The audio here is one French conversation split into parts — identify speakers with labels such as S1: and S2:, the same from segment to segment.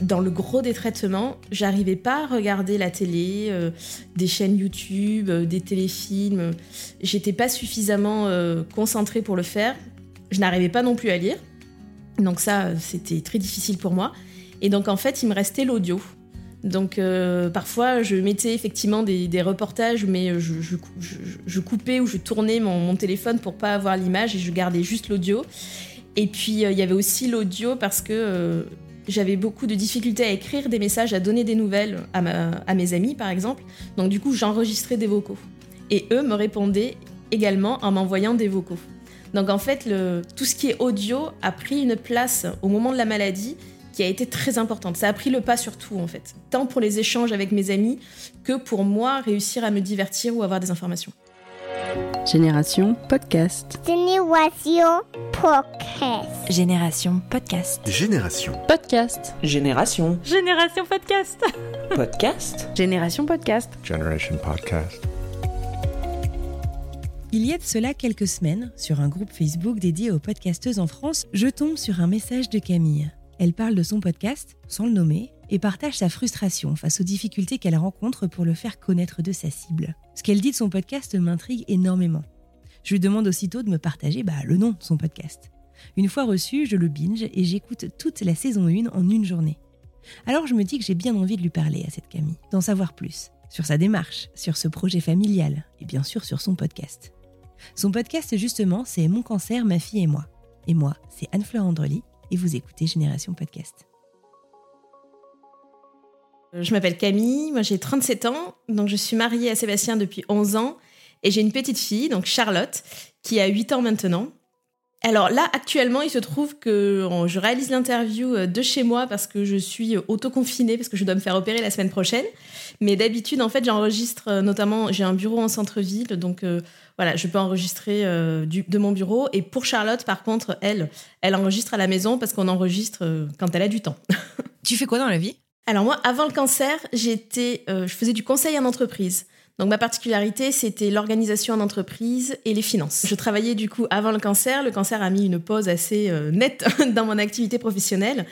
S1: Dans le gros des traitements, j'arrivais pas à regarder la télé, euh, des chaînes YouTube, euh, des téléfilms. J'étais pas suffisamment euh, concentrée pour le faire. Je n'arrivais pas non plus à lire. Donc ça, c'était très difficile pour moi. Et donc en fait, il me restait l'audio. Donc parfois, je mettais effectivement des, reportages, mais je, coupais ou je tournais mon, mon téléphone pour pas avoir l'image et je gardais juste l'audio. Et puis il y avait aussi l'audio parce que j'avais beaucoup de difficultés à écrire des messages, à donner des nouvelles à, mes amis par exemple. Donc du coup, j'enregistrais des vocaux. Et eux me répondaient également en m'envoyant des vocaux. Donc en fait, tout ce qui est audio a pris une place au moment de la maladie qui a été très importante. Ça a pris le pas sur tout en fait, tant pour les échanges avec mes amis que pour moi réussir à me divertir ou avoir des informations.
S2: Génération podcast.
S3: Génération Podcast.
S4: Génération Podcast.
S5: Génération.
S2: Podcast.
S6: Génération.
S4: Génération Podcast.
S6: Podcast.
S2: Génération podcast.
S5: Generation Podcast.
S7: Il y a de cela quelques semaines, sur un groupe Facebook dédié aux podcasteuses en France, je tombe sur un message de Camille. Elle parle de son podcast, sans le nommer, et partage sa frustration face aux difficultés qu'elle rencontre pour le faire connaître de sa cible. Ce qu'elle dit de son podcast m'intrigue énormément. Je lui demande aussitôt de me partager bah, le nom de son podcast. Une fois reçu, je le binge et j'écoute toute la saison 1 en une journée. Alors je me dis que j'ai bien envie de lui parler à cette Camille, d'en savoir plus, sur sa démarche, sur ce projet familial et bien sûr sur son podcast. Son podcast, justement, c'est Mon cancer, ma fille et moi. Et moi, c'est Anne-Fleur Andrely, et vous écoutez Génération Podcast.
S1: Je m'appelle Camille, moi j'ai 37 ans, donc je suis mariée à Sébastien depuis 11 ans et j'ai une petite fille, donc Charlotte, qui a 8 ans maintenant. Alors là, actuellement, il se trouve que euh, je réalise l'interview euh, de chez moi parce que je suis euh, autoconfinée, parce que je dois me faire opérer la semaine prochaine. Mais d'habitude, en fait, j'enregistre euh, notamment, j'ai un bureau en centre-ville, donc euh, voilà, je peux enregistrer euh, de mon bureau. Et pour Charlotte, par contre, elle, elle enregistre à la maison parce qu'on enregistre euh, quand elle a du temps.
S4: Tu fais quoi dans la vie?
S1: Alors moi, avant le cancer, euh, je faisais du conseil en entreprise. Donc ma particularité, c'était l'organisation en entreprise et les finances. Je travaillais du coup avant le cancer. Le cancer a mis une pause assez euh, nette dans mon activité professionnelle.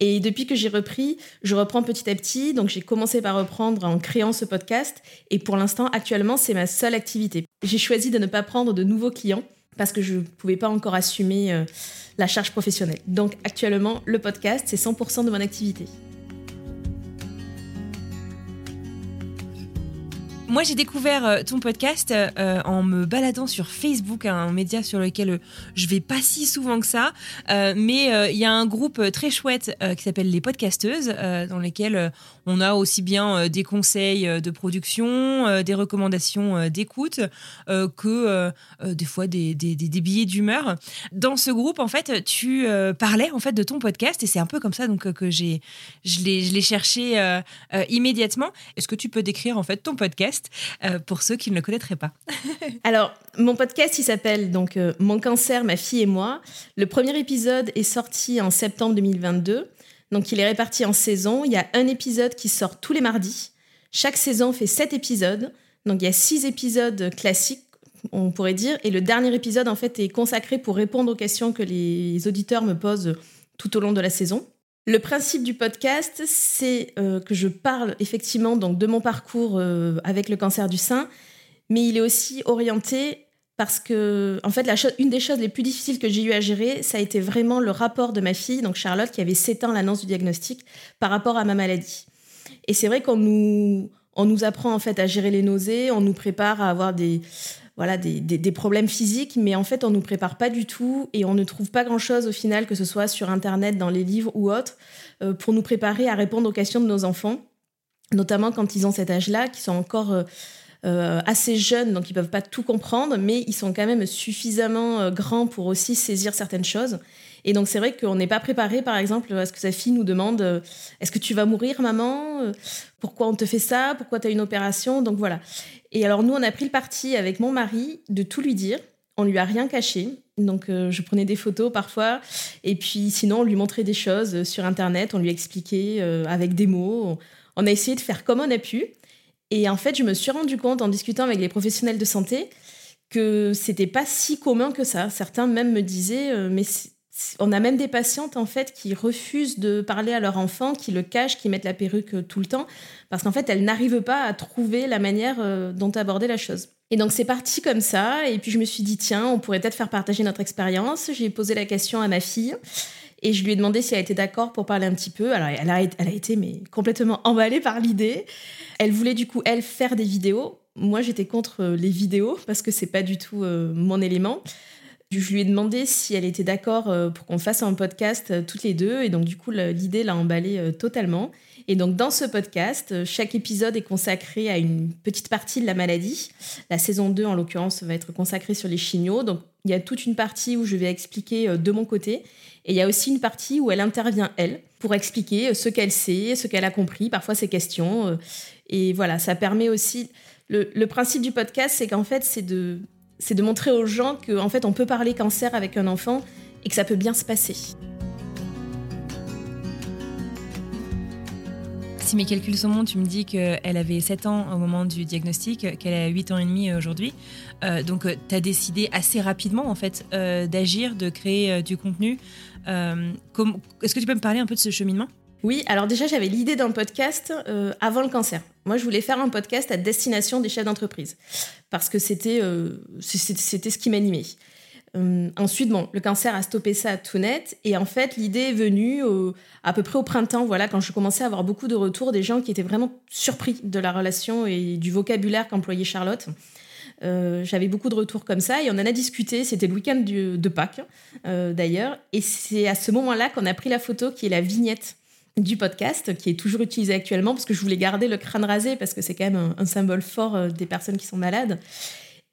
S1: Et depuis que j'ai repris, je reprends petit à petit. Donc j'ai commencé par reprendre en créant ce podcast. Et pour l'instant, actuellement, c'est ma seule activité. J'ai choisi de ne pas prendre de nouveaux clients parce que je ne pouvais pas encore assumer euh, la charge professionnelle. Donc actuellement, le podcast, c'est 100% de mon activité.
S4: Moi, j'ai découvert euh, ton podcast euh, en me baladant sur Facebook, un média sur lequel euh, je vais pas si souvent que ça. Mais il y a un groupe très chouette qui s'appelle les podcasteuses, dans lesquels euh, on a aussi bien euh, des conseils euh, de production, euh, des recommandations d'écoute, que des fois des, des, billets d'humeur. Dans ce groupe, en fait, tu parlais en fait de ton podcast et c'est un peu comme ça donc que j'ai je l'ai cherché immédiatement. Est-ce que tu peux décrire en fait ton podcast pour ceux qui ne le connaîtraient pas?
S1: Alors, mon podcast, il s'appelle donc Mon cancer, ma fille et moi. Le premier épisode est sorti en septembre 2022. Donc, il est réparti en saisons. Il y a un épisode qui sort tous les mardis. Chaque saison fait sept épisodes. Donc, il y a six épisodes classiques, on pourrait dire. Et le dernier épisode, en fait, est consacré pour répondre aux questions que les auditeurs me posent tout au long de la saison. Le principe du podcast, c'est euh, que je parle effectivement de mon parcours euh, avec le cancer du sein, mais il est aussi orienté parce que, en fait, une des choses les plus difficiles que j'ai eu à gérer, ça a été vraiment le rapport de ma fille, donc Charlotte, qui avait 7 ans l'annonce du diagnostic, par rapport à ma maladie. Et c'est vrai qu'on nous, on nous apprend en fait à gérer les nausées, on nous prépare à avoir des, voilà, des, des- problèmes physiques, mais en fait, on nous prépare pas du tout et on ne trouve pas grand-chose au final, que ce soit sur Internet, dans les livres ou autres, euh, pour nous préparer à répondre aux questions de nos enfants, notamment quand ils ont cet âge-là, qui sont encore euh, assez jeunes, donc ils peuvent pas tout comprendre, mais ils sont quand même suffisamment euh, grands pour aussi saisir certaines choses. Et donc c'est vrai qu'on n'est pas préparé, par exemple, à ce que sa fille nous demande euh, Est-ce que tu vas mourir, maman? Euh, Pourquoi on te fait ça? Pourquoi tu as une opération? Donc voilà. Et alors nous, on a pris le parti avec mon mari de tout lui dire. On lui a rien caché. Donc je prenais des photos parfois. Et puis sinon, on lui montrait des choses sur Internet. On lui expliquait avec des mots. On a essayé de faire comme on a pu. Et en fait, je me suis rendu compte en discutant avec les professionnels de santé que c'était pas si commun que ça. Certains même me disaient, euh, mais on a même des patientes en fait qui refusent de parler à leur enfant, qui le cachent, qui mettent la perruque euh, tout le temps, parce qu'en fait elles n'arrivent pas à trouver la manière euh, dont aborder la chose. Et donc c'est parti comme ça, et puis je me suis dit tiens, on pourrait peut-être faire partager notre expérience. J'ai posé la question à ma fille. Et je lui ai demandé si elle était d'accord pour parler un petit peu. Alors, elle a, été mais complètement emballée par l'idée. Elle voulait du coup, elle, faire des vidéos. Moi, j'étais contre euh, les vidéos parce que c'est pas du tout euh, mon élément. Je lui ai demandé si elle était d'accord euh, pour qu'on fasse un podcast toutes les deux. Et donc, du coup, l'idée l'a emballée totalement. Et donc, dans ce podcast, chaque épisode est consacré à une petite partie de la maladie. La saison 2, en l'occurrence, va être consacrée sur les chignots. Donc, il y a toute une partie où je vais expliquer de mon côté. Et il y a aussi une partie où elle intervient, elle, pour expliquer euh, ce qu'elle sait, ce qu'elle a compris, parfois ses questions. euh, Et voilà, ça permet aussi. Le, principe du podcast, c'est qu'en fait, c'est de, c'est de montrer aux gens qu'en fait, on peut parler cancer avec un enfant et que ça peut bien se passer.
S4: Mes calculs sont bons, tu me dis qu'elle avait 7 ans au moment du diagnostic, qu'elle a 8 ans et demi aujourd'hui. Euh, donc, tu as décidé assez rapidement, en fait, euh, d'agir, de créer euh, du contenu. Euh, Est-ce que tu peux me parler un peu de ce cheminement?
S1: Oui, alors déjà, j'avais l'idée d'un podcast euh, avant le cancer. Moi, je voulais faire un podcast à destination des chefs d'entreprise parce que c'était euh, c'était ce qui m'animait. Euh, ensuite, bon, le cancer a stoppé ça tout net. Et en fait, l'idée est venue à peu près au printemps, voilà, quand je commençais à avoir beaucoup de retours des gens qui étaient vraiment surpris de la relation et du vocabulaire qu'employait Charlotte. Euh, J'avais beaucoup de retours comme ça et on en a discuté. C'était le week-end de Pâques, euh, d'ailleurs. Et c'est à ce moment-là qu'on a pris la photo qui est la vignette du podcast, qui est toujours utilisée actuellement, parce que je voulais garder le crâne rasé, parce que c'est quand même un, symbole fort des personnes qui sont malades.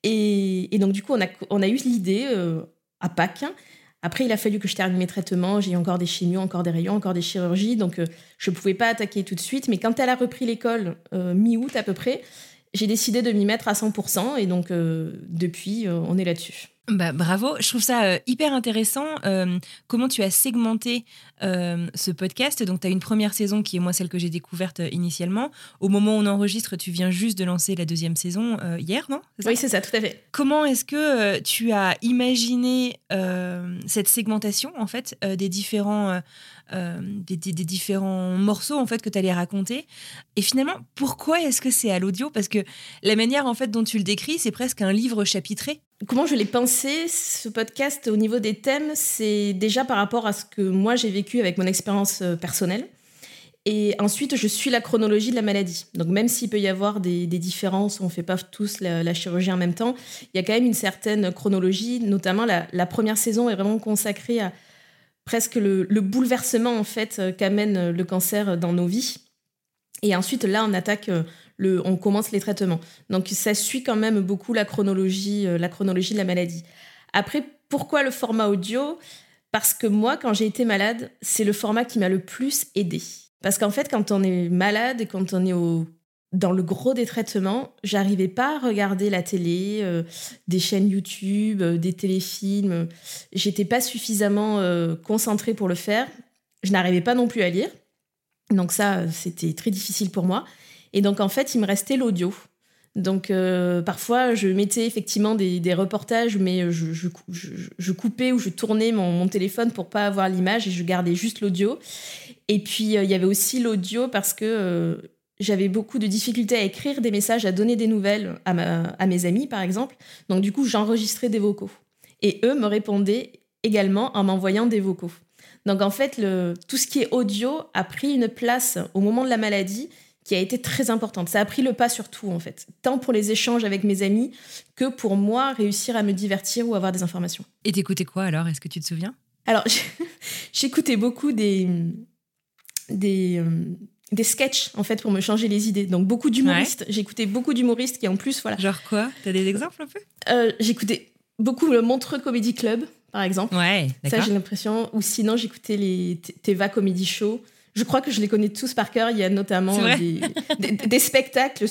S1: Et, donc, du coup, on a, on a eu l'idée euh, à Pâques. Après, il a fallu que je termine mes traitements. J'ai eu encore des chimios, encore des rayons, encore des chirurgies. Donc, euh, je ne pouvais pas attaquer tout de suite. Mais quand elle a repris l'école, euh, mi-août à peu près, j'ai décidé de m'y mettre à 100%. Et donc, depuis, on est là-dessus.
S4: Bah, bravo, je trouve ça euh, hyper intéressant. euh, comment tu as segmenté euh, ce podcast Donc, tu as une première saison qui est moi celle que j'ai découverte initialement. Au moment où on enregistre, tu viens juste de lancer la deuxième saison hier, non?
S1: Oui, c'est ça, tout à fait.
S4: Comment est-ce que tu as imaginé cette segmentation en fait des différents des, des- des différents morceaux en fait que tu allais raconter? Et finalement pourquoi est-ce que c'est à l'audio? Parce que la manière en fait dont tu le décris c'est presque un livre chapitré
S1: Comment je l'ai pensé, ce podcast, au niveau des thèmes, c'est déjà par rapport à ce que moi j'ai vécu avec mon expérience euh, personnelle. Et ensuite, je suis la chronologie de la maladie. Donc, même s'il peut y avoir des, différences, on ne fait pas tous la, chirurgie en même temps, il y a quand même une certaine chronologie. Notamment, la, première saison est vraiment consacrée à presque le, le bouleversement en fait euh, qu'amène le cancer dans nos vies. Et ensuite, là, on attaque euh, on commence les traitements. Donc, ça suit quand même beaucoup la chronologie, euh, la chronologie de la maladie. Après, pourquoi le format audio? Parce que moi, quand j'ai été malade, c'est le format qui m'a le plus aidé. Parce qu'en fait, quand on est malade et quand on est dans le gros des traitements, j'arrivais pas à regarder la télé, euh, des chaînes YouTube, euh, des téléfilms. J'étais pas suffisamment concentrée pour le faire. Je n'arrivais pas non plus à lire. Donc ça, c'était très difficile pour moi. Et donc en fait, il me restait l'audio. Donc euh, parfois, je mettais effectivement des, reportages, mais je, coupais ou je tournais mon, téléphone pour pas avoir l'image et je gardais juste l'audio. Et puis euh, il y avait aussi l'audio parce que euh, j'avais beaucoup de difficultés à écrire des messages, à donner des nouvelles à, mes amis, par exemple. Donc du coup, j'enregistrais des vocaux. Et eux me répondaient également en m'envoyant des vocaux. Donc en fait, tout ce qui est audio a pris une place au moment de la maladie qui a été très importante. Ça a pris le pas sur tout, en fait. Tant pour les échanges avec mes amis que pour moi réussir à me divertir ou avoir des informations.
S4: Et t'écoutais quoi alors? Est-ce que tu te souviens?
S1: Alors, j'écoutais beaucoup des, des, des sketchs en fait pour me changer les idées. Donc beaucoup d'humoristes. J'écoutais beaucoup d'humoristes qui en plus voilà.
S4: Genre quoi? T'as des exemples un peu?
S1: Euh, J'écoutais beaucoup le Montreux Comedy Club par exemple.
S4: Ouais,
S1: Ça j'ai l'impression. Ou sinon j'écoutais les Teva Comedy Show. Je crois que je les connais tous par cœur. Il y a notamment des, des, des, spectacles.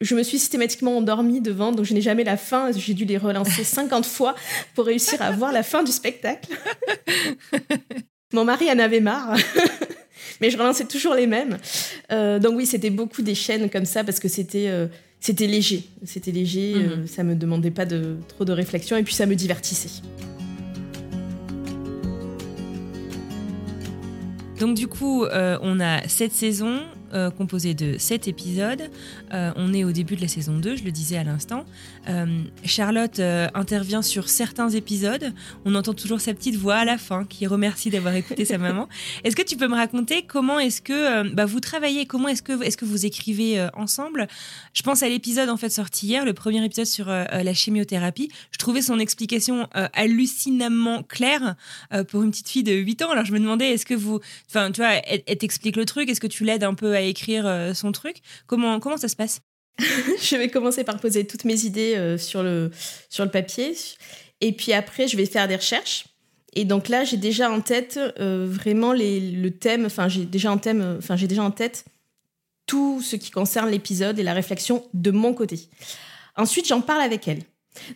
S1: Je me suis systématiquement endormie devant, donc je n'ai jamais la fin. J'ai dû les relancer 50 fois pour réussir à voir la fin du spectacle. Mon mari en avait marre mais je relançais toujours les mêmes. Euh, donc oui, c'était beaucoup des chaînes comme ça parce que c'était euh, c'était léger, c'était léger, euh, mhm. ça me demandait pas de trop de réflexion et puis ça me divertissait.
S4: Donc du coup, on a cette saison, euh, composé de 7 épisodes. Euh, on est au début de la saison 2, je le disais à l'instant. Euh, Charlotte intervient sur certains épisodes. On entend toujours sa petite voix à la fin qui remercie d'avoir écouté sa maman. Est-ce que tu peux me raconter comment est-ce que bah, vous travaillez Comment est-ce que, est que vous écrivez ensemble? Je pense à l'épisode en fait sorti hier, le premier épisode sur la chimiothérapie. Je trouvais son explication hallucinamment claire pour une petite fille de 8 ans. Alors je me demandais, est-ce que vous... Enfin, tu vois, elle, elle t'explique le truc, est-ce que tu l'aides un peu à écrire euh, son truc. Comment, comment ça se passe?
S1: Je vais commencer par poser toutes mes idées euh, sur, le, sur le papier. Et puis après, je vais faire des recherches. Et donc là, j'ai déjà en tête euh, vraiment le thème, enfin j'ai déjà en thème, enfin j'ai déjà en tête tout ce qui concerne l'épisode et la réflexion de mon côté. Ensuite, j'en parle avec elle.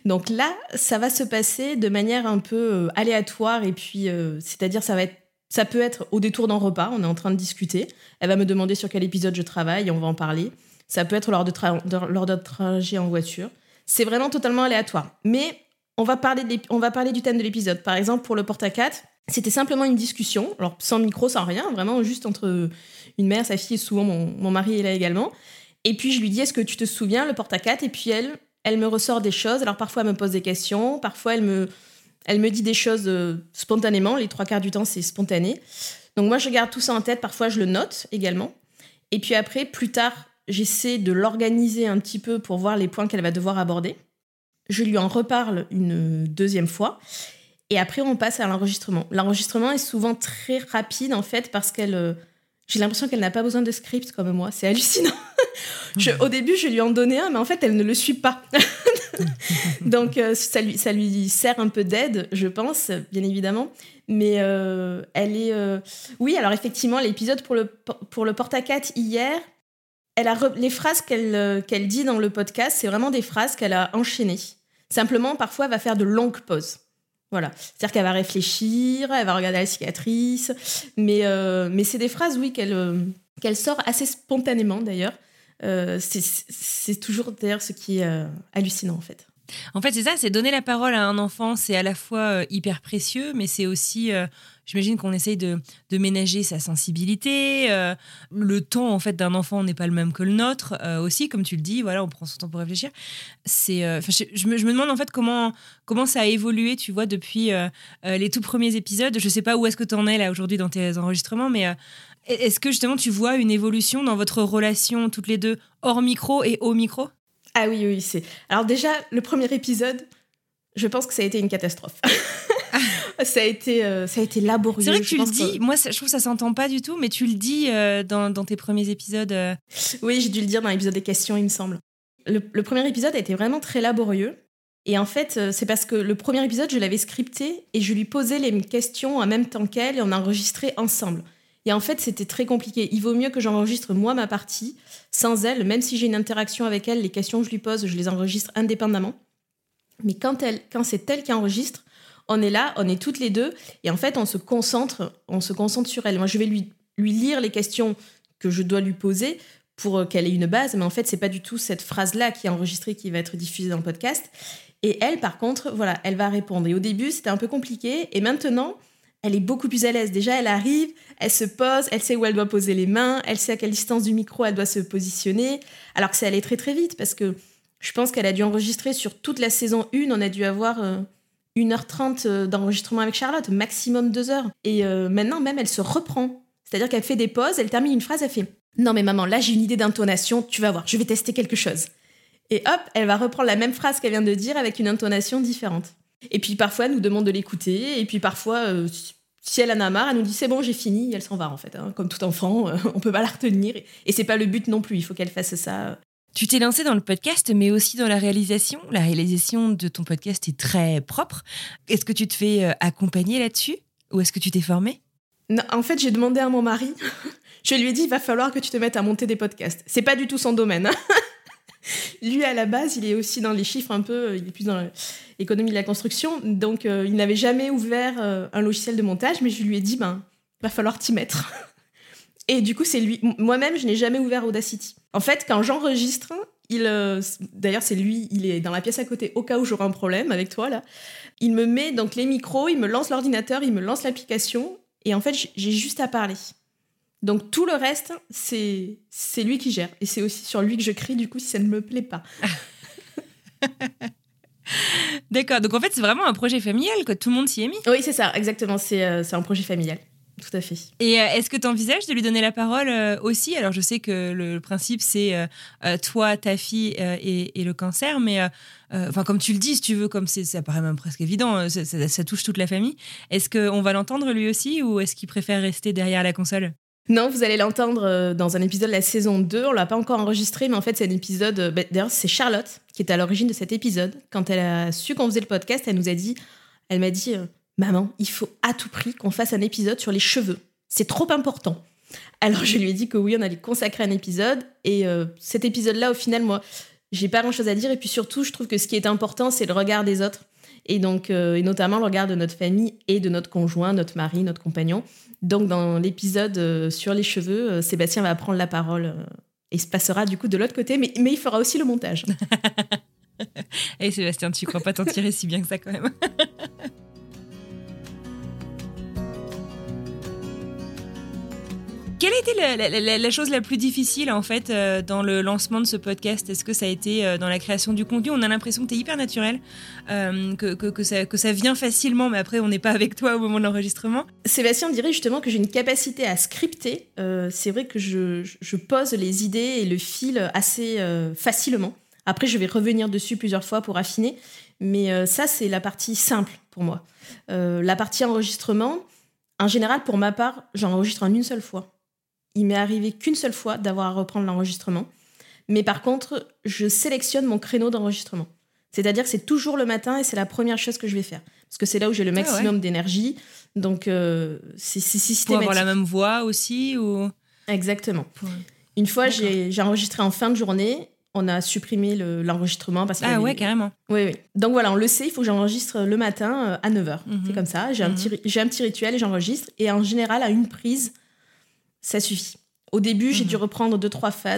S1: Donc là, ça va se passer de manière un peu aléatoire et puis, c'est-à-dire, ça va être ça peut être au détour d'un repas, on est en train de discuter. Elle va me demander sur quel épisode je travaille on va en parler. Ça peut être lors de, lors de trajet en voiture. C'est vraiment totalement aléatoire. Mais on va parler, on va parler du thème de l'épisode. Par exemple, pour le porte à 4, c'était simplement une discussion, alors sans micro, sans rien, vraiment juste entre une mère, sa fille et souvent mon, mon mari est là également. Et puis je lui dis, est-ce que tu te souviens, le porte à 4 Et puis elle, elle me ressort des choses. Alors parfois elle me pose des questions, parfois elle me, elle me dit des choses euh, spontanément. Les trois quarts du temps, c'est spontané. Donc moi, je garde tout ça en tête. Parfois, je le note également. Et puis après, plus tard, j'essaie de l'organiser un petit peu pour voir les points qu'elle va devoir aborder. Je lui en reparle une deuxième fois. Et après, on passe à l'enregistrement. L'enregistrement est souvent très rapide, en fait, parce qu'elle... Euh, j'ai l'impression qu'elle n'a pas besoin de script comme moi. C'est hallucinant. au début, je lui en donnais un, mais en fait, elle ne le suit pas. Donc, euh, ça, lui, ça lui sert un peu d'aide, je pense, bien évidemment. Mais euh, elle est. Euh, oui, alors effectivement, l'épisode pour le, pour le porte hier, elle a les phrases qu'elle qu'elle dit dans le podcast, c'est vraiment des phrases qu'elle a enchaînées. Simplement, parfois, elle va faire de longues pauses. Voilà. C'est-à-dire qu'elle va réfléchir, elle va regarder la cicatrice. Mais, mais c'est des phrases, oui, qu'elle qu'elle sort assez spontanément d'ailleurs. Euh, c'est toujours d'ailleurs ce qui est euh, hallucinant en fait.
S4: En fait, c'est ça, c'est donner la parole à un enfant, c'est à la fois euh, hyper précieux, mais c'est aussi, j'imagine qu'on essaye de, ménager sa sensibilité. le temps, en fait, d'un enfant n'est pas le même que le nôtre aussi, comme tu le dis. Voilà, on prend son temps pour réfléchir. C'est, je, je, me, demande en fait comment comment ça a évolué, tu vois, depuis les tout premiers épisodes. Je sais pas où est-ce que tu en es là aujourd'hui dans tes enregistrements, mais est-ce que justement tu vois une évolution dans votre relation toutes les deux hors micro et au micro?
S1: Ah oui, oui, c'est. Alors déjà, le premier épisode, je pense que ça a été une catastrophe. ça a été, euh, ça a été laborieux.
S4: C'est vrai que tu le dis. Moi, je trouve que ça s'entend pas du tout, mais tu le dis euh, dans, tes premiers épisodes. Euh.
S1: Oui, j'ai dû le dire dans l'épisode des questions, il me semble. Le, le, premier épisode a été vraiment très laborieux. Et en fait, c'est parce que le premier épisode, je l'avais scripté et je lui posais les questions en même temps qu'elle et on a enregistré ensemble. Et en fait, c'était très compliqué. Il vaut mieux que j'enregistre moi ma partie sans elle, même si j'ai une interaction avec elle, les questions que je lui pose, je les enregistre indépendamment. Mais quand, elle, quand c'est elle qui enregistre, on est là, on est toutes les deux, et en fait, on se concentre, on se concentre sur elle. Moi, je vais lui, lui lire les questions que je dois lui poser pour qu'elle ait une base, mais en fait, c'est pas du tout cette phrase-là qui est enregistrée qui va être diffusée dans le podcast. Et elle, par contre, voilà, elle va répondre. Et au début, c'était un peu compliqué, et maintenant, elle est beaucoup plus à l'aise. Déjà, elle arrive, elle se pose, elle sait où elle doit poser les mains, elle sait à quelle distance du micro elle doit se positionner. Alors que ça allait très très vite parce que je pense qu'elle a dû enregistrer sur toute la saison 1, on a dû avoir 1h30 euh, euh, d'enregistrement avec Charlotte, maximum 2 heures. Et euh, maintenant même, elle se reprend. C'est-à-dire qu'elle fait des pauses, elle termine une phrase, elle fait Non mais maman, là j'ai une idée d'intonation, tu vas voir, je vais tester quelque chose. Et hop, elle va reprendre la même phrase qu'elle vient de dire avec une intonation différente. Et puis parfois, elle nous demande de l'écouter. Et puis parfois, si elle en a marre, elle nous dit c'est bon, j'ai fini, elle s'en va en fait. hein. Comme tout enfant, euh, on peut pas la retenir. Et c'est pas le but non plus, il faut qu'elle fasse ça.
S4: Tu t'es lancé dans le podcast, mais aussi dans la réalisation. La réalisation de ton podcast est très propre. Est-ce que tu te fais euh, accompagner là-dessus? Ou est-ce que tu t'es formé
S1: Non, en fait, j'ai demandé à mon mari, je lui ai dit il va falloir que tu te mettes à monter des podcasts. C'est pas du tout son domaine. Lui, à la base, il est aussi dans les chiffres un peu, il est plus dans l'économie de la construction. Donc, euh, il n'avait jamais ouvert euh, un logiciel de montage, mais je lui ai dit ben, va falloir t'y mettre. Et du coup, c'est lui. Moi-même, je n'ai jamais ouvert Audacity. En fait, quand j'enregistre, il, euh, d'ailleurs, c'est lui, il est dans la pièce à côté au cas où j'aurai un problème avec toi là. Il me met donc les micros, il me lance l'ordinateur, il me lance l'application, et en fait, j'ai juste à parler. Donc tout le reste, c'est c'est lui qui gère, et c'est aussi sur lui que je crie du coup si ça ne me plaît pas.
S4: D'accord, donc en fait, c'est vraiment un projet familial, quoi. Tout le monde s'y est mis.
S1: Oui, c'est ça, exactement. C'est euh, un projet familial, tout à fait.
S4: Et euh, est-ce que tu envisages de lui donner la parole euh, aussi? Alors, je sais que le principe, c'est toi, ta fille et, et le cancer, mais enfin, comme tu le dis, si tu veux, comme ça paraît même presque évident, ça, ça- ça touche toute la famille. Est-ce qu'on va l'entendre lui aussi ou est-ce qu'il préfère rester derrière la console?
S1: Non, vous allez l'entendre euh, dans un épisode de la saison 2. On l'a pas encore enregistré, mais en fait, c'est un épisode. euh, bah, D'ailleurs, c'est Charlotte qui est à l'origine de cet épisode. Quand elle a su qu'on faisait le podcast, elle nous a dit elle m'a dit euh, Maman, il faut à tout prix qu'on fasse un épisode sur les cheveux. C'est trop important. Alors, je lui ai dit que oui, on allait consacrer un épisode. Et cet épisode-là, au final, moi, j'ai pas grand-chose à dire. Et puis surtout, je trouve que ce qui est important, c'est le regard des autres. Et donc, et notamment le regard de notre famille et de notre conjoint, notre mari, notre compagnon. Donc, dans l'épisode euh, sur les cheveux, euh, Sébastien va prendre la parole euh, et se passera du coup de l'autre côté, mais, mais il fera aussi le montage.
S4: Eh Sébastien, tu crois pas t'en tirer si bien que ça quand même Quelle a été la, chose la plus difficile en fait euh, dans le lancement de ce podcast? Est-ce que ça a été euh, dans la création du contenu? On a l'impression que tu es hyper naturel, euh, que, ça, vient facilement, mais après on n'est pas avec toi au moment de l'enregistrement.
S1: Sébastien dirait justement que j'ai une capacité à scripter. C'est vrai que je, pose les idées et le fil assez facilement. Après, je vais revenir dessus plusieurs fois pour affiner. Mais ça, c'est la partie simple pour moi. La partie enregistrement, en général, pour ma part, j'enregistre en une seule fois. Il m'est arrivé qu'une seule fois d'avoir à reprendre l'enregistrement. Mais par contre, je sélectionne mon créneau d'enregistrement. C'est-à-dire que c'est toujours le matin et c'est la première chose que je vais faire. Parce que c'est là où j'ai le
S4: Ah ouais.
S1: maximum d'énergie. Donc, euh, c'est c'est
S4: Pour
S1: systématique.
S4: avoir la même voix aussi ou...
S1: Exactement.
S4: Pour-
S1: Une fois, j'ai enregistré en fin de journée. On a supprimé le- l'enregistrement parce y
S4: Ah ouais, carrément.
S1: Oui, oui. Donc voilà, on le sait, il faut que j'enregistre le matin euh, à 9h.
S4: Mhm.
S1: C'est comme ça. J'ai un,
S4: Mhm.
S1: petit un petit rituel et j'enregistre. Et en général, à une prise, ça suffit. Au début, j'ai
S4: Mhm.
S1: dû reprendre deux, trois phases.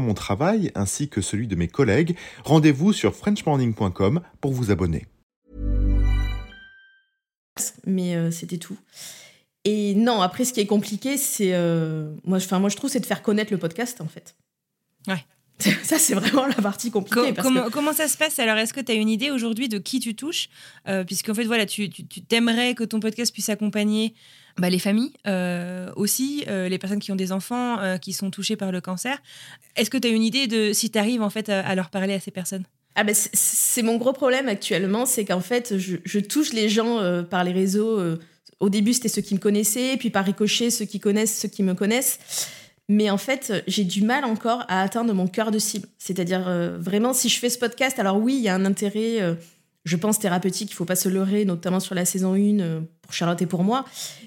S5: mon travail ainsi que celui de mes collègues, rendez-vous sur frenchmorning.com pour vous abonner.
S1: mais euh, c'était tout. Et non, après, ce qui est compliqué, c'est. euh, moi, enfin, moi, je trouve, c'est de faire connaître le podcast, en fait.
S4: Ouais.
S1: Ça, c'est vraiment la partie compliquée. Parce
S4: comment,
S1: que-
S4: comment ça se passe? Alors Est-ce que tu as une idée aujourd'hui de qui tu touches? Euh, Puisqu'en fait, voilà, tu, tu, tu t'aimerais que ton podcast puisse accompagner bah, les familles euh, aussi, euh, les personnes qui ont des enfants euh, qui sont touchés par le cancer. Est-ce que tu as une idée de si tu arrives en fait à, leur parler à ces personnes?
S1: Ah ben c'est- mon gros problème actuellement, c'est qu'en fait, je, touche les gens par les réseaux. au début, c'était ceux qui me connaissaient, puis par ricochet, ceux qui connaissent, ceux qui me connaissent. Mais en fait, j'ai du mal encore à atteindre mon cœur de cible. C'est-à-dire, vraiment, si je fais ce podcast, alors oui, il y a un intérêt, je pense, thérapeutique, il faut pas se leurrer, notamment sur la saison 1, euh, pour Charlotte et pour moi.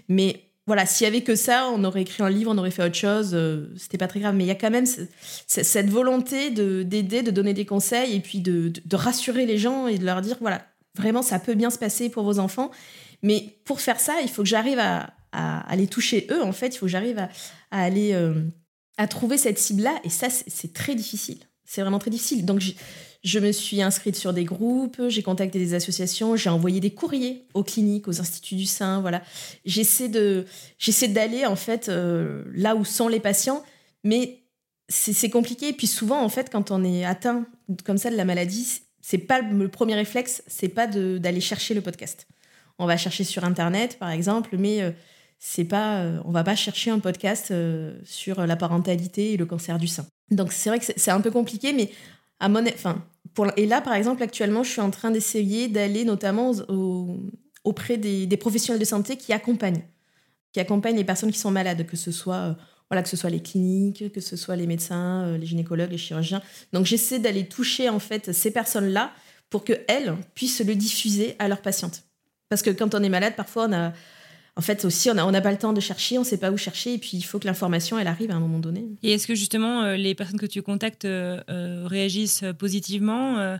S1: Mais voilà, s'il y avait que ça, on aurait écrit un livre, on aurait fait autre chose, euh, c'était pas très grave. Mais il y a quand même ce- ce- cette volonté de- d'aider, de donner des conseils et puis de, de- rassurer les gens et de leur dire voilà, vraiment, ça peut bien se passer pour vos enfants. Mais pour faire ça, il faut que j'arrive à, à, les toucher eux, en fait. Il faut que j'arrive à, à aller euh, à trouver cette cible-là. Et ça, c'est très difficile. C'est vraiment très difficile. Donc, je me suis inscrite sur des groupes, j'ai contacté des associations, j'ai envoyé des courriers aux cliniques, aux instituts du sein, voilà. J'essaie de, j'essaie d'aller en fait euh, là où sont les patients, mais c'est compliqué. Et puis souvent en fait, quand on est atteint comme ça de la maladie, c'est pas le premier réflexe, c'est pas d'aller chercher le podcast. On va chercher sur internet par exemple, mais euh, c'est pas, euh, on va pas chercher un podcast sur la parentalité et le cancer du sein. Donc c'est vrai que c'est un peu compliqué, mais à mon, enfin, pour, et là, par exemple, actuellement, je suis en train d'essayer d'aller notamment auprès des, professionnels de santé qui accompagnent, qui accompagnent les personnes qui sont malades, que ce soit, euh, voilà, que ce soit les cliniques, que ce soit les médecins, euh, les gynécologues, les chirurgiens. Donc, j'essaie d'aller toucher en fait ces personnes-là pour que elles puissent le diffuser à leurs patientes. Parce que quand on est malade, parfois, on a en fait aussi, on n'a pas le temps de chercher, on ne sait pas où chercher, et puis il faut que l'information, elle arrive à un moment donné.
S4: Et est-ce que justement, euh, les personnes que tu contactes euh, euh, réagissent positivement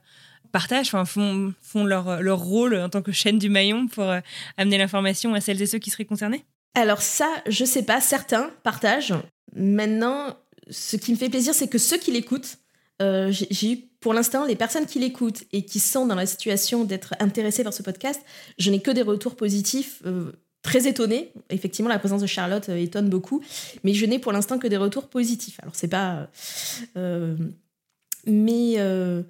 S4: partagent, enfin, font, font leur, leur, rôle en tant que chaîne du maillon pour amener l'information à celles et ceux qui seraient concernés?
S1: Alors ça, je sais pas, certains partagent. Maintenant, ce qui me fait plaisir, c'est que ceux qui l'écoutent, j'ai eu pour l'instant les personnes qui l'écoutent et qui sont dans la situation d'être intéressées par ce podcast, je n'ai que des retours positifs très étonnée. Effectivement, la présence de Charlotte euh, étonne beaucoup, mais je n'ai pour l'instant que des retours positifs. Alors, c'est pas. Euh, mais. Euh,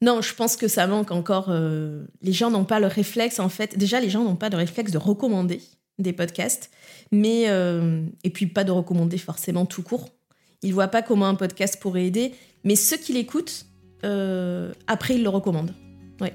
S1: non, je pense que ça manque encore. les gens n'ont pas le réflexe, en fait. Déjà, les gens n'ont pas de réflexe de recommander des podcasts, mais. et puis, pas de recommander forcément tout court. Ils voient pas comment un podcast pourrait aider, mais ceux qui l'écoutent, après, ils le recommandent. Ouais.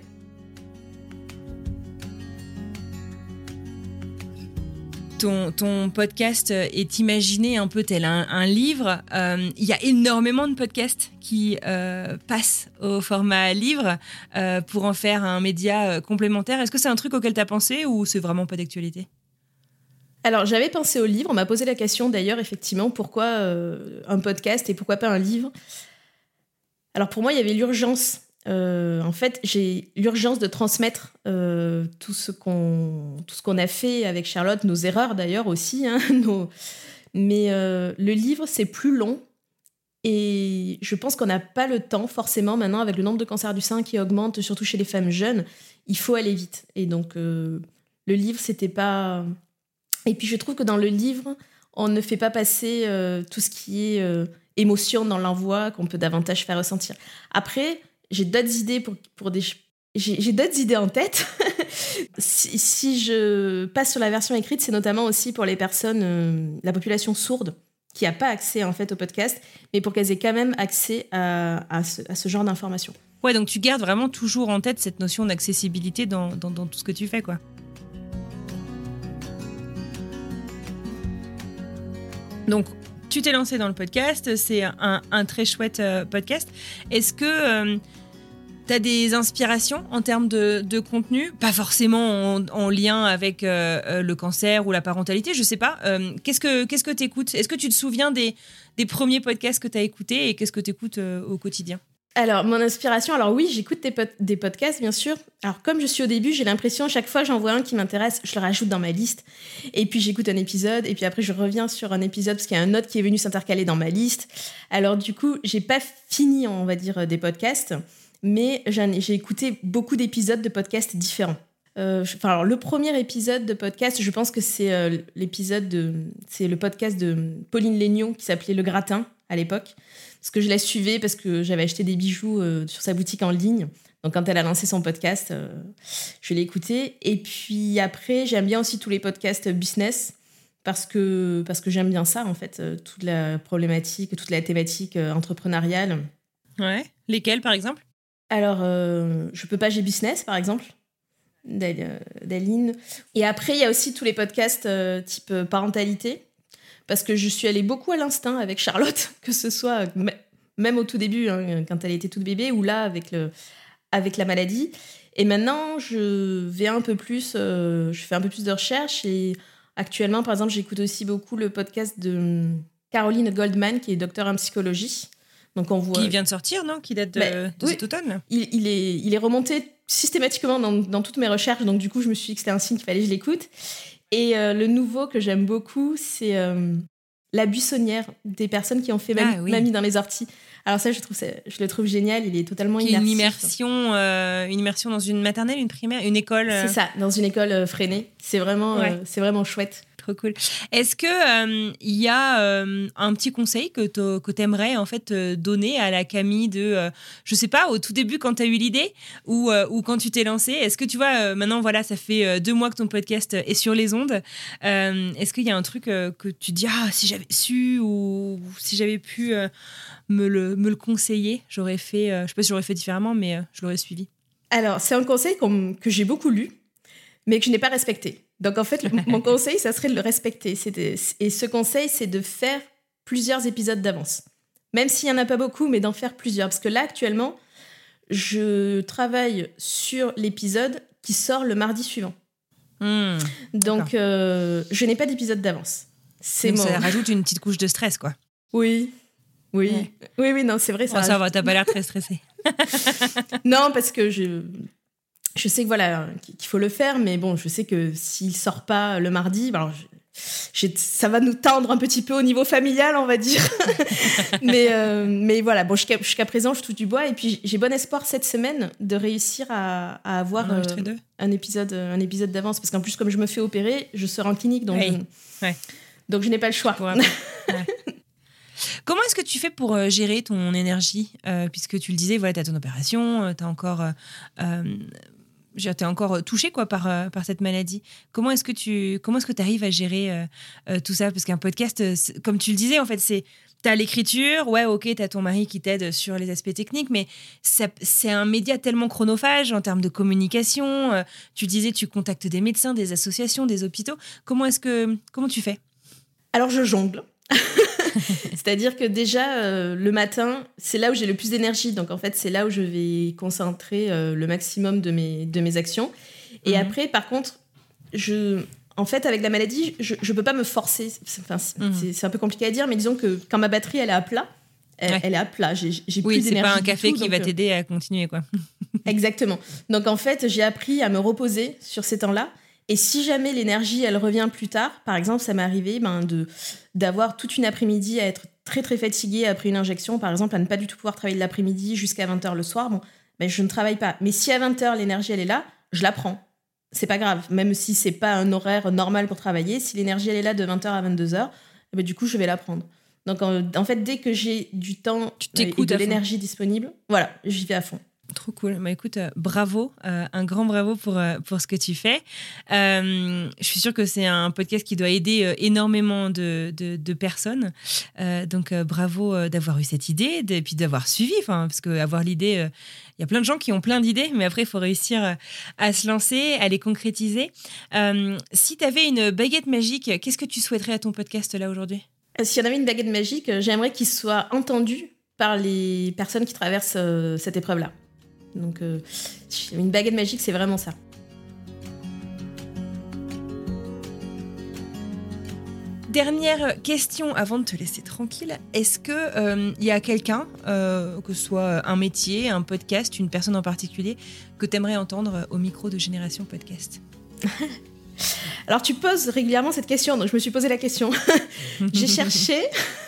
S4: Ton, podcast est imaginé un peu tel un, livre. Euh, il y a énormément de podcasts qui euh, passent au format livre euh, pour en faire un média complémentaire. Est-ce que c'est un truc auquel tu as pensé ou c'est vraiment pas d'actualité?
S1: Alors j'avais pensé au livre, on m'a posé la question d'ailleurs effectivement pourquoi un podcast et pourquoi pas un livre? Alors pour moi il y avait l'urgence euh, en fait, j'ai l'urgence de transmettre euh, tout ce qu'on tout a fait avec Charlotte, nos erreurs d'ailleurs aussi. Hein, mais euh, le livre, c'est plus long. Et je pense qu'on n'a pas le temps, forcément, maintenant, avec le nombre de cancers du sein qui augmente, surtout chez les femmes jeunes, il faut aller vite. Et donc, le livre, c'était pas. Et puis, je trouve que dans le livre, on ne fait pas passer tout ce qui est émotion dans l'envoi qu'on peut davantage faire ressentir. Après, j'ai d'autres idées pour, pour des j'ai d'autres idées en tête. si, je passe sur la version écrite, c'est notamment aussi pour les personnes, euh, la population sourde, qui n'a pas accès en fait au podcast, mais pour qu'elles aient quand même accès à, à, ce, à ce, genre d'informations.
S4: Ouais, donc tu gardes vraiment toujours en tête cette notion d'accessibilité dans, dans, dans, tout ce que tu fais, quoi. Donc, tu t'es lancé dans le podcast, c'est un, un, très chouette euh, podcast. Est-ce que euh, tu as des inspirations en termes de, contenu? Pas forcément en, lien avec euh, le cancer ou la parentalité, je sais pas. qu'est-ce que qu'est-ce que tu écoutes Est-ce que tu te souviens des, des premiers podcasts que tu as écoutés et qu'est-ce que tu écoutes au quotidien?
S1: Alors, mon inspiration, alors oui, j'écoute des, podcasts, bien sûr. Alors, comme je suis au début, j'ai l'impression, chaque fois j'en vois un qui m'intéresse, je le rajoute dans ma liste. Et puis, j'écoute un épisode, et puis après, je reviens sur un épisode parce qu'il y a un autre qui est venu s'intercaler dans ma liste. Alors, du coup, j'ai pas fini, on va dire, des podcasts, mais j'ai écouté beaucoup d'épisodes de podcasts différents. Euh, enfin, alors, le premier épisode de podcast, je pense que c'est euh, l'épisode de. C'est le podcast de Pauline Lénion qui s'appelait Le Gratin à l'époque parce que je la suivais parce que j'avais acheté des bijoux euh, sur sa boutique en ligne. Donc quand elle a lancé son podcast, euh, je l'ai écouté. Et puis après, j'aime bien aussi tous les podcasts business parce que, parce que j'aime bien ça, en fait, euh, toute la problématique, toute la thématique entrepreneuriale.
S4: Ouais. Lesquels, par exemple?
S1: Alors, Je peux pas, j'ai business, par exemple, d'Aline. Et après, il y a aussi tous les podcasts type parentalité parce que je suis allée beaucoup à l'instinct avec Charlotte, que ce soit même au tout début, hein, quand elle était toute bébé, ou là avec, le, avec la maladie. Et maintenant, je vais un peu plus, euh, je fais un peu plus de recherches. Et actuellement, par exemple, j'écoute aussi beaucoup le podcast de Caroline Goldman, qui est docteur en psychologie.
S4: Donc on voit... Qui vient de sortir, non? Qui date de, bah, cet automne?
S1: Il, il, est, il est remonté systématiquement dans, dans, toutes mes recherches. Donc du coup, je me suis dit que c'était un signe qu'il fallait que je l'écoute. Et euh, le nouveau que j'aime beaucoup, c'est euh, La buissonnière, des personnes qui ont fait ah Mamie dans les orties. Alors ça, je trouve, ça- je le trouve génial. Il est totalement
S4: est une
S1: immersif.
S4: immersion, euh, une immersion dans une maternelle, une primaire, une école.
S1: C'est ça, dans une école freinée. C'est vraiment,
S4: Ouais.
S1: c'est vraiment chouette.
S4: Cool. Est-ce que euh, il y a euh, un petit conseil que que aimerais en fait euh, donner à la Camille de je sais pas au tout début quand tu as eu l'idée ou ou quand tu t'es lancée? Est-ce que tu vois maintenant voilà ça fait deux mois que ton podcast est sur les ondes Est-ce qu'il y a un truc que tu dis ah si j'avais su ou si j'avais pu me le me le conseiller j'aurais fait je sais pas si j'aurais fait différemment mais je l'aurais suivi.
S1: Alors, c'est un conseil que j'ai beaucoup lu, mais que je n'ai pas respecté. Donc, en fait, le- mon conseil, ça serait de le respecter. Et ce conseil, c'est de faire plusieurs épisodes d'avance. Même s'il n'y en a pas beaucoup, mais d'en faire plusieurs. Parce que là, actuellement, je travaille sur l'épisode qui sort le mardi suivant.
S4: Hmm.
S1: Donc, euh, je n'ai pas d'épisode d'avance. C'est mon...
S4: Ça rajoute une petite couche de stress quoi.
S1: Oui. Oui.
S4: Ouais.
S1: Oui, oui, non, c'est vrai.
S4: Ça,
S1: Ça
S4: ça va, t'as pas l'air très stressé.
S1: Non, parce que je, je sais que voilà qu'il faut le faire, mais bon, je sais que s'il sort pas le mardi, ben, alors, je- j'ai- ça va nous tendre un petit peu au niveau familial, on va dire. mais, euh, mais voilà, bon, jusqu'à présent, je touche du bois et puis j'ai bon espoir cette semaine de réussir à, à avoir euh, un épisode, un épisode d'avance, parce qu'en plus, comme je me fais opérer, je serai en clinique, donc, je,
S4: Ouais.
S1: donc je n'ai pas le choix.
S4: Ouais. Comment est-ce que tu fais pour euh, gérer ton énergie? Euh, Puisque tu le disais, voilà, tu as ton opération, tu as encore. Euh, euh, t'es encore touché quoi par, euh, par cette maladie. Comment est-ce que tu comment est-ce que arrives à gérer euh, euh, tout ça? Parce qu'un podcast, euh, comme tu le disais, en fait, c'est T'as l'écriture, ouais, ok, t'as ton mari qui t'aide sur les aspects techniques, mais c'est un média tellement chronophage en termes de communication. euh, tu disais, tu contactes des médecins, des associations, des hôpitaux. Comment est-ce que comment tu fais?
S1: Alors je jongle. C'est-à-dire que déjà, euh, le matin, c'est là où j'ai le plus d'énergie. Donc en fait, c'est là où je vais concentrer euh, le maximum de mes, de mes actions. Et
S4: Mhm.
S1: après, par contre, je... En fait, avec la maladie, je ne peux pas me forcer. C'est enfin, c'est-
S4: Mhm.
S1: c'est- c'est un peu compliqué à dire, mais disons que quand ma batterie elle est à plat, elle,
S4: Ouais.
S1: elle est à plat. J'ai
S4: Oui,
S1: plus
S4: c'est
S1: d'énergie.
S4: pas un café
S1: tout,
S4: qui va
S1: euh,
S4: t'aider à continuer, quoi.
S1: Exactement. Donc en fait, j'ai appris à me reposer sur ces temps-là. Et si jamais l'énergie, elle revient plus tard, par exemple, ça m'est arrivé ben, de d'avoir toute une après-midi à être très très fatiguée après une injection, par exemple, à ne pas du tout pouvoir travailler de l'après-midi jusqu'à 20h le soir. Bon, ben, je ne travaille pas. Mais si à 20h l'énergie, elle est là, je la prends. C'est pas grave, même si c'est pas un horaire normal pour travailler, si l'énergie elle est là de 20h à 22h, eh ben, du coup je vais la prendre. Donc en, en fait, dès que j'ai du temps
S4: Tu
S1: euh, et de l'énergie disponible, voilà, j'y vais à fond.
S4: Trop cool. Bah écoute, euh, bravo, euh, un grand bravo pour, euh, pour ce que tu fais. Je suis sûre que c'est un podcast qui doit aider énormément de, de, personnes. Donc bravo d'avoir eu cette idée et puis d'avoir suivi. Parce qu'avoir l'idée, il y a plein de gens qui ont plein d'idées, mais après, il faut réussir à se lancer, à les concrétiser. Si tu avais une baguette magique, qu'est-ce que tu souhaiterais à ton podcast là aujourd'hui?
S1: S'il y en avait une baguette magique, j'aimerais qu'il soit entendu par les personnes qui traversent cette épreuve-là. Donc, euh, une baguette magique, c'est vraiment ça.
S4: Dernière question avant de te laisser tranquille. Est-ce que euh, il y a quelqu'un, euh, que ce soit un métier, un podcast, une personne en particulier, que tu aimerais entendre au micro de Génération Podcast?
S1: Alors, tu poses régulièrement cette question, donc je me suis posé la question. j'ai cherché,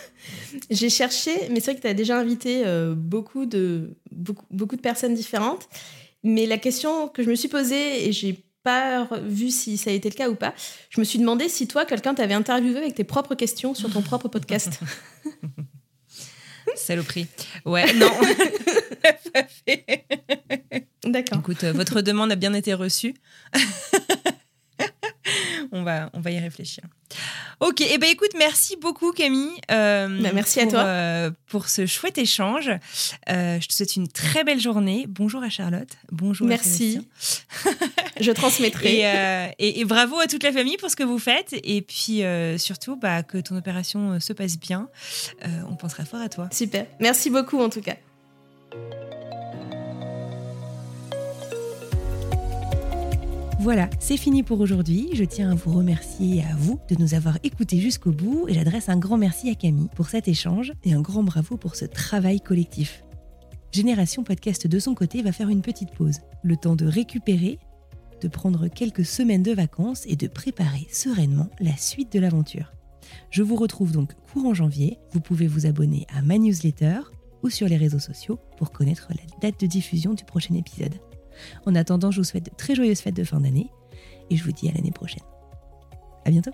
S1: j'ai cherché, mais c'est vrai que tu as déjà invité euh, beaucoup, de, beaucoup, beaucoup de personnes différentes. Mais la question que je me suis posée, et j'ai pas vu si ça a été le cas ou pas, je me suis demandé si toi, quelqu'un t'avait interviewé avec tes propres questions sur ton propre podcast.
S4: Saloperie. Ouais, non. Pas fait.
S1: D'accord.
S4: Écoute, euh, votre demande a bien été reçue. on, va, on va y réfléchir. Ok, et ben écoute, merci beaucoup Camille. euh,
S1: Bah, merci à toi.
S4: euh, pour ce chouette échange. Euh, je te souhaite une très belle journée. Bonjour à Charlotte. Bonjour
S1: Merci. Je transmettrai.
S4: Et, et- et bravo à toute la famille pour ce que vous faites. Et puis surtout, bah, que ton opération se passe bien. On pensera fort à toi.
S1: Super. Merci beaucoup en tout cas.
S7: Voilà, c'est fini pour aujourd'hui. Je tiens à vous remercier à vous de nous avoir écoutés jusqu'au bout et j'adresse un grand merci à Camille pour cet échange et un grand bravo pour ce travail collectif. Génération Podcast de son côté va faire une petite pause, le temps de récupérer, de prendre quelques semaines de vacances et de préparer sereinement la suite de l'aventure. Je vous retrouve donc courant janvier. Vous pouvez vous abonner à ma newsletter
S4: ou sur les réseaux sociaux pour connaître la date de diffusion du prochain épisode. En attendant, je vous souhaite de très joyeuses fêtes de fin d'année et je vous dis à l'année prochaine. À bientôt!